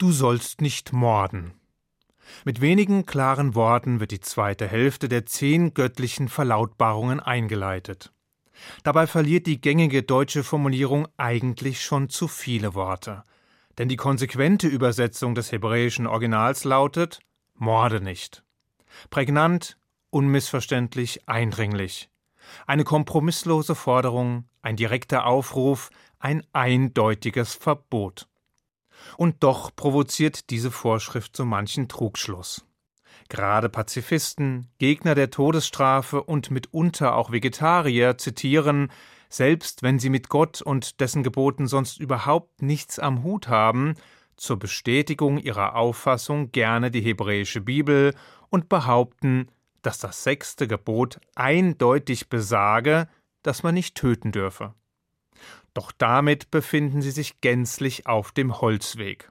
Du sollst nicht morden. Mit wenigen klaren Worten wird die zweite Hälfte der zehn göttlichen Verlautbarungen eingeleitet. Dabei verliert die gängige deutsche Formulierung eigentlich schon zu viele Worte. Denn die konsequente Übersetzung des hebräischen Originals lautet Morde nicht. Prägnant, unmissverständlich, eindringlich. Eine kompromisslose Forderung, ein direkter Aufruf, ein eindeutiges Verbot. Und doch provoziert diese Vorschrift so manchen Trugschluss. Gerade Pazifisten, Gegner der Todesstrafe und mitunter auch Vegetarier zitieren, selbst wenn sie mit Gott und dessen Geboten sonst überhaupt nichts am Hut haben, zur Bestätigung ihrer Auffassung gerne die hebräische Bibel und behaupten, dass das sechste Gebot eindeutig besage, dass man nicht töten dürfe. Doch damit befinden sie sich gänzlich auf dem Holzweg.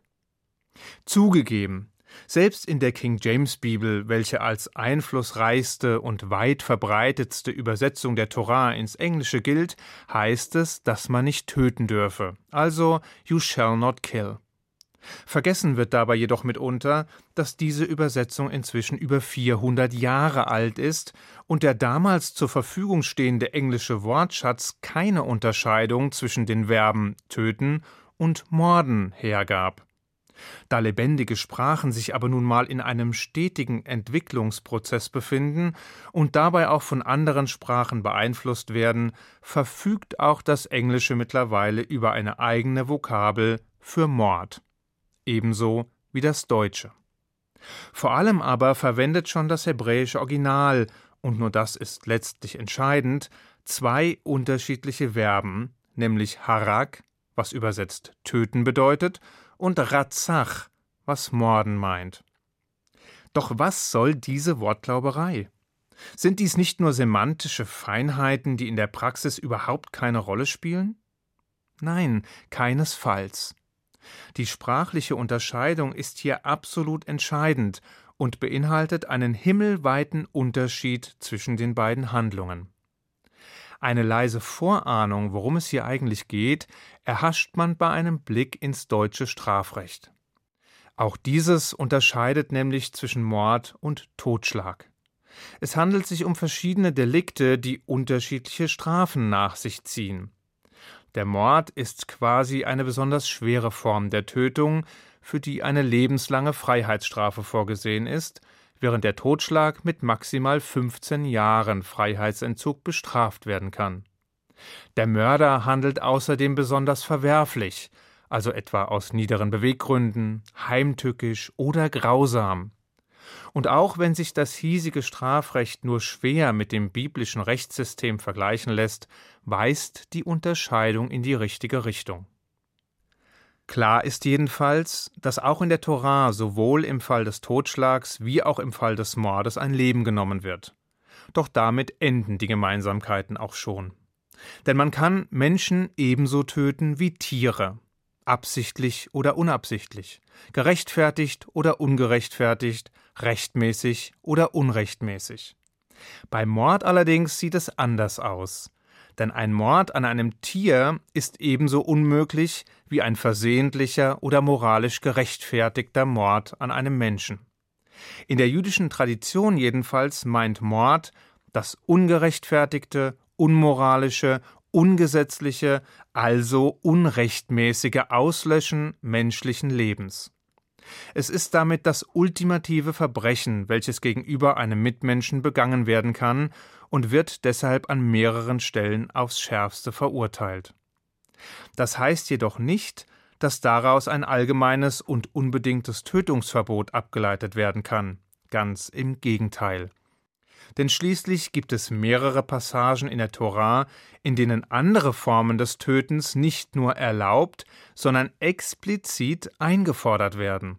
Zugegeben, selbst in der King James Bibel, welche als einflussreichste und weit verbreitetste Übersetzung der Torah ins Englische gilt, heißt es, dass man nicht töten dürfe, also you shall not kill. Vergessen wird dabei jedoch mitunter, dass diese Übersetzung inzwischen über 400 Jahre alt ist und der damals zur Verfügung stehende englische Wortschatz keine Unterscheidung zwischen den Verben töten und morden hergab. Da lebendige Sprachen sich aber nun mal in einem stetigen Entwicklungsprozess befinden und dabei auch von anderen Sprachen beeinflusst werden, verfügt auch das Englische mittlerweile über eine eigene Vokabel für Mord ebenso wie das Deutsche. Vor allem aber verwendet schon das hebräische Original, und nur das ist letztlich entscheidend, zwei unterschiedliche Verben, nämlich harak, was übersetzt töten bedeutet, und ratzach, was morden meint. Doch was soll diese Wortglauberei? Sind dies nicht nur semantische Feinheiten, die in der Praxis überhaupt keine Rolle spielen? Nein, keinesfalls. Die sprachliche Unterscheidung ist hier absolut entscheidend und beinhaltet einen himmelweiten Unterschied zwischen den beiden Handlungen. Eine leise Vorahnung, worum es hier eigentlich geht, erhascht man bei einem Blick ins deutsche Strafrecht. Auch dieses unterscheidet nämlich zwischen Mord und Totschlag. Es handelt sich um verschiedene Delikte, die unterschiedliche Strafen nach sich ziehen. Der Mord ist quasi eine besonders schwere Form der Tötung, für die eine lebenslange Freiheitsstrafe vorgesehen ist, während der Totschlag mit maximal 15 Jahren Freiheitsentzug bestraft werden kann. Der Mörder handelt außerdem besonders verwerflich, also etwa aus niederen Beweggründen, heimtückisch oder grausam. Und auch wenn sich das hiesige Strafrecht nur schwer mit dem biblischen Rechtssystem vergleichen lässt, weist die Unterscheidung in die richtige Richtung. Klar ist jedenfalls, dass auch in der Torah sowohl im Fall des Totschlags wie auch im Fall des Mordes ein Leben genommen wird. Doch damit enden die Gemeinsamkeiten auch schon. Denn man kann Menschen ebenso töten wie Tiere, absichtlich oder unabsichtlich, gerechtfertigt oder ungerechtfertigt, rechtmäßig oder unrechtmäßig. Beim Mord allerdings sieht es anders aus. Denn ein Mord an einem Tier ist ebenso unmöglich wie ein versehentlicher oder moralisch gerechtfertigter Mord an einem Menschen. In der jüdischen Tradition jedenfalls meint Mord das ungerechtfertigte, unmoralische, ungesetzliche, also unrechtmäßige Auslöschen menschlichen Lebens. Es ist damit das ultimative Verbrechen, welches gegenüber einem Mitmenschen begangen werden kann und wird deshalb an mehreren Stellen aufs schärfste verurteilt. Das heißt jedoch nicht, dass daraus ein allgemeines und unbedingtes Tötungsverbot abgeleitet werden kann. Ganz im Gegenteil. Denn schließlich gibt es mehrere Passagen in der Tora, in denen andere Formen des Tötens nicht nur erlaubt, sondern explizit eingefordert werden.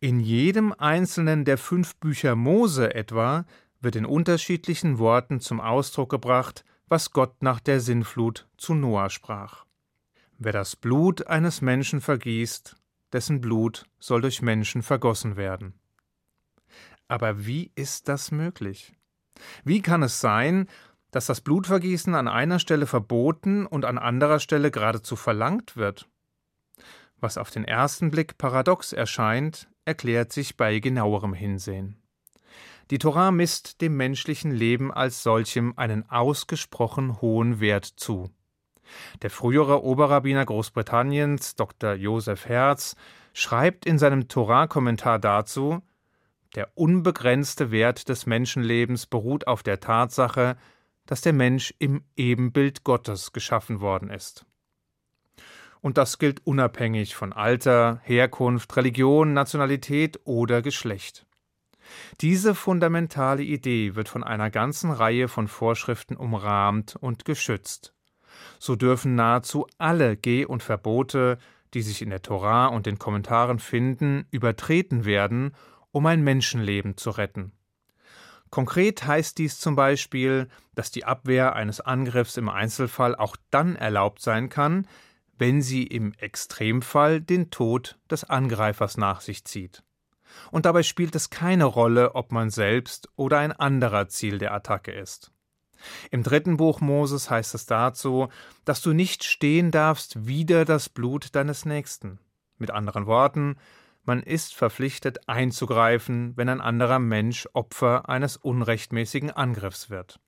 In jedem einzelnen der fünf Bücher Mose etwa wird in unterschiedlichen Worten zum Ausdruck gebracht, was Gott nach der Sinnflut zu Noah sprach. Wer das Blut eines Menschen vergießt, dessen Blut soll durch Menschen vergossen werden. Aber wie ist das möglich? Wie kann es sein, dass das Blutvergießen an einer Stelle verboten und an anderer Stelle geradezu verlangt wird? Was auf den ersten Blick paradox erscheint, erklärt sich bei genauerem Hinsehen. Die Torah misst dem menschlichen Leben als solchem einen ausgesprochen hohen Wert zu. Der frühere Oberrabbiner Großbritanniens, Dr. Josef Herz, schreibt in seinem Torah-Kommentar dazu, der unbegrenzte Wert des Menschenlebens beruht auf der Tatsache, dass der Mensch im Ebenbild Gottes geschaffen worden ist. Und das gilt unabhängig von Alter, Herkunft, Religion, Nationalität oder Geschlecht. Diese fundamentale Idee wird von einer ganzen Reihe von Vorschriften umrahmt und geschützt. So dürfen nahezu alle Geh- und Verbote, die sich in der Torah und den Kommentaren finden, übertreten werden, um ein Menschenleben zu retten. Konkret heißt dies zum Beispiel, dass die Abwehr eines Angriffs im Einzelfall auch dann erlaubt sein kann, wenn sie im Extremfall den Tod des Angreifers nach sich zieht. Und dabei spielt es keine Rolle, ob man selbst oder ein anderer Ziel der Attacke ist. Im dritten Buch Moses heißt es dazu, dass du nicht stehen darfst wider das Blut deines Nächsten. Mit anderen Worten, man ist verpflichtet einzugreifen, wenn ein anderer Mensch Opfer eines unrechtmäßigen Angriffs wird.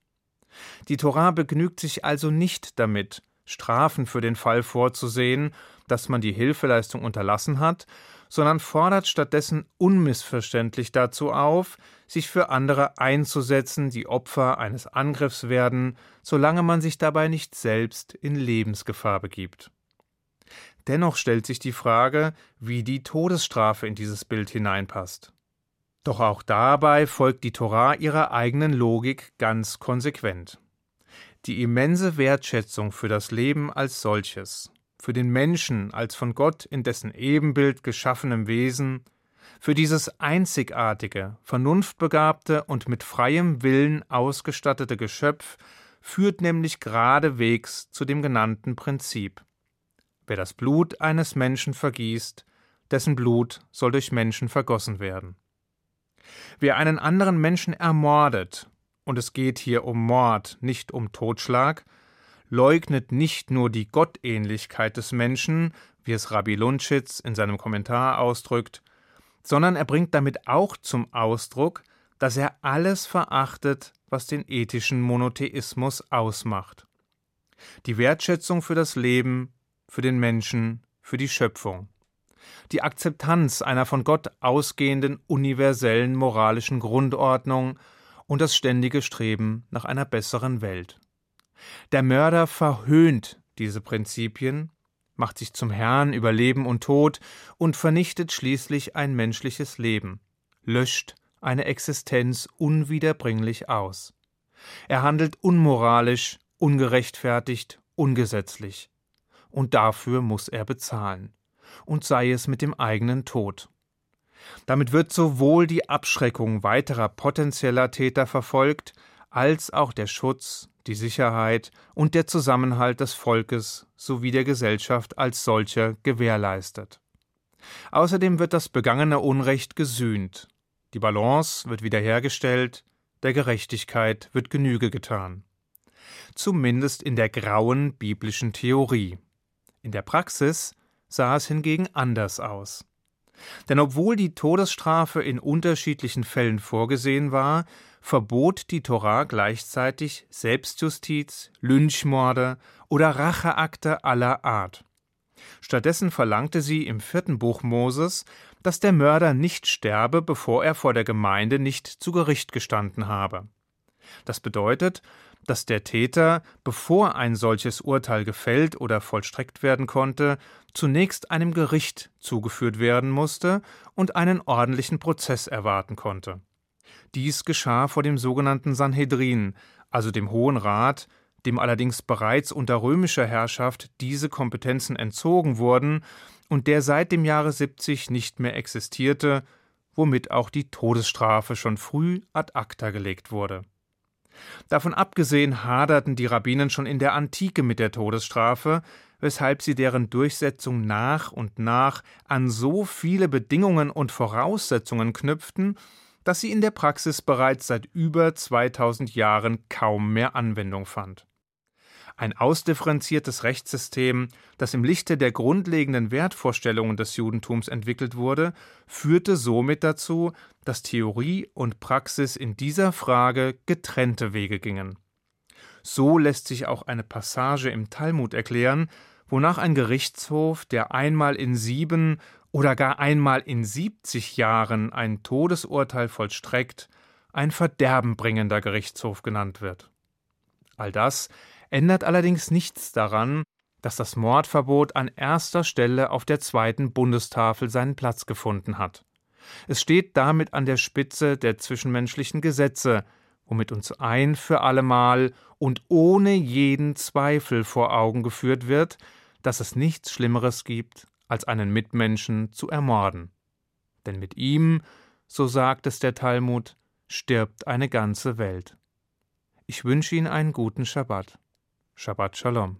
Die Torah begnügt sich also nicht damit, Strafen für den Fall vorzusehen, dass man die Hilfeleistung unterlassen hat, sondern fordert stattdessen unmissverständlich dazu auf, sich für andere einzusetzen, die Opfer eines Angriffs werden, solange man sich dabei nicht selbst in Lebensgefahr begibt. Dennoch stellt sich die Frage, wie die Todesstrafe in dieses Bild hineinpasst. Doch auch dabei folgt die Torah ihrer eigenen Logik ganz konsequent. Die immense Wertschätzung für das Leben als solches, für den Menschen als von Gott in dessen Ebenbild geschaffenem Wesen, für dieses einzigartige, vernunftbegabte und mit freiem Willen ausgestattete Geschöpf führt nämlich geradewegs zu dem genannten Prinzip. Wer das Blut eines Menschen vergießt, dessen Blut soll durch Menschen vergossen werden. Wer einen anderen Menschen ermordet, und es geht hier um Mord, nicht um Totschlag, leugnet nicht nur die Gottähnlichkeit des Menschen, wie es Rabbi Lunschitz in seinem Kommentar ausdrückt, sondern er bringt damit auch zum Ausdruck, dass er alles verachtet, was den ethischen Monotheismus ausmacht. Die Wertschätzung für das Leben, für den Menschen, für die Schöpfung. Die Akzeptanz einer von Gott ausgehenden universellen moralischen Grundordnung und das ständige Streben nach einer besseren Welt. Der Mörder verhöhnt diese Prinzipien, macht sich zum Herrn über Leben und Tod und vernichtet schließlich ein menschliches Leben, löscht eine Existenz unwiederbringlich aus. Er handelt unmoralisch, ungerechtfertigt, ungesetzlich. Und dafür muss er bezahlen. Und sei es mit dem eigenen Tod. Damit wird sowohl die Abschreckung weiterer potenzieller Täter verfolgt, als auch der Schutz, die Sicherheit und der Zusammenhalt des Volkes sowie der Gesellschaft als solcher gewährleistet. Außerdem wird das begangene Unrecht gesühnt, die Balance wird wiederhergestellt, der Gerechtigkeit wird Genüge getan. Zumindest in der grauen biblischen Theorie. In der Praxis sah es hingegen anders aus. Denn obwohl die Todesstrafe in unterschiedlichen Fällen vorgesehen war, verbot die Torah gleichzeitig Selbstjustiz, Lynchmorde oder Racheakte aller Art. Stattdessen verlangte sie im vierten Buch Moses, dass der Mörder nicht sterbe, bevor er vor der Gemeinde nicht zu Gericht gestanden habe. Das bedeutet, dass der Täter, bevor ein solches Urteil gefällt oder vollstreckt werden konnte, zunächst einem Gericht zugeführt werden musste und einen ordentlichen Prozess erwarten konnte. Dies geschah vor dem sogenannten Sanhedrin, also dem Hohen Rat, dem allerdings bereits unter römischer Herrschaft diese Kompetenzen entzogen wurden und der seit dem Jahre 70 nicht mehr existierte, womit auch die Todesstrafe schon früh ad acta gelegt wurde. Davon abgesehen haderten die Rabbinen schon in der Antike mit der Todesstrafe, weshalb sie deren Durchsetzung nach und nach an so viele Bedingungen und Voraussetzungen knüpften, dass sie in der Praxis bereits seit über 2000 Jahren kaum mehr Anwendung fand. Ein ausdifferenziertes Rechtssystem, das im Lichte der grundlegenden Wertvorstellungen des Judentums entwickelt wurde, führte somit dazu, dass Theorie und Praxis in dieser Frage getrennte Wege gingen. So lässt sich auch eine Passage im Talmud erklären, wonach ein Gerichtshof, der einmal in sieben oder gar einmal in siebzig Jahren ein Todesurteil vollstreckt, ein verderbenbringender Gerichtshof genannt wird. All das ändert allerdings nichts daran, dass das Mordverbot an erster Stelle auf der zweiten Bundestafel seinen Platz gefunden hat. Es steht damit an der Spitze der zwischenmenschlichen Gesetze, womit uns ein für allemal und ohne jeden Zweifel vor Augen geführt wird, dass es nichts Schlimmeres gibt, als einen Mitmenschen zu ermorden. Denn mit ihm, so sagt es der Talmud, stirbt eine ganze Welt. Ich wünsche Ihnen einen guten Schabbat. Shabbat Shalom.